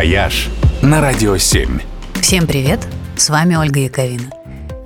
«Вояж» на Радио 7. Всем привет! С вами Ольга Яковина.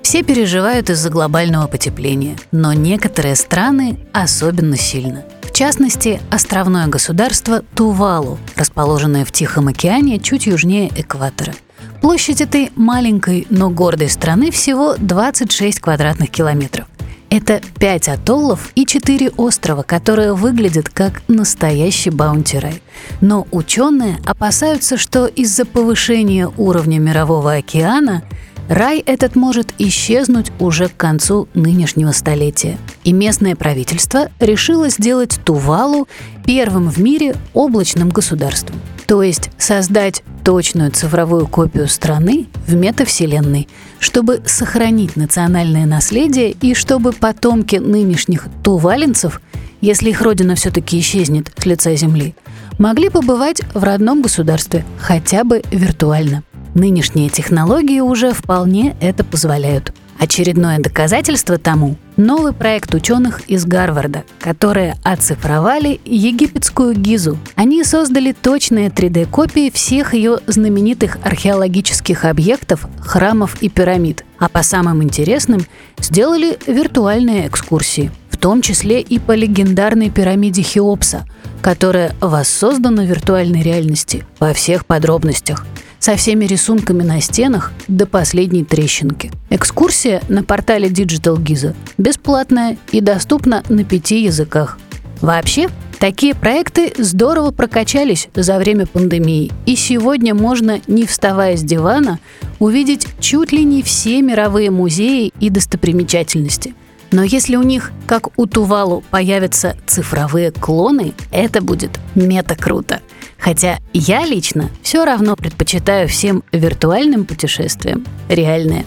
Все переживают из-за глобального потепления, но некоторые страны особенно сильно. В частности, островное государство Тувалу, расположенное в Тихом океане чуть южнее экватора. Площадь этой маленькой, но гордой страны всего 26 квадратных километров. Это пять атоллов и четыре острова, которые выглядят как настоящий баунти-рай. Но ученые опасаются, что из-за повышения уровня мирового океана рай этот может исчезнуть уже к концу нынешнего столетия. И местное правительство решило сделать Тувалу первым в мире облачным государством. То есть создать точную цифровую копию страны в метавселенной, чтобы сохранить национальное наследие и чтобы потомки нынешних тувалинцев, если их родина все-таки исчезнет с лица Земли, могли побывать в родном государстве, хотя бы виртуально. Нынешние технологии уже вполне это позволяют. Очередное доказательство тому – новый проект ученых из Гарварда, которые оцифровали египетскую Гизу. Они создали точные 3D-копии всех ее знаменитых археологических объектов, храмов и пирамид. А по самым интересным сделали виртуальные экскурсии, в том числе и по легендарной пирамиде Хеопса, которая воссоздана в виртуальной реальности во всех подробностях – со всеми рисунками на стенах до последней трещинки. Экскурсия на портале Digital Giza бесплатная и доступна на пяти языках. Вообще, такие проекты здорово прокачались за время пандемии, и сегодня можно, не вставая с дивана, увидеть чуть ли не все мировые музеи и достопримечательности. Но если у них, как у Тувалу, появятся цифровые клоны, это будет мета-круто. Хотя я лично все равно предпочитаю всем виртуальным путешествиям реальные.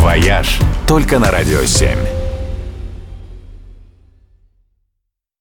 «Вояж» только на Радио 7.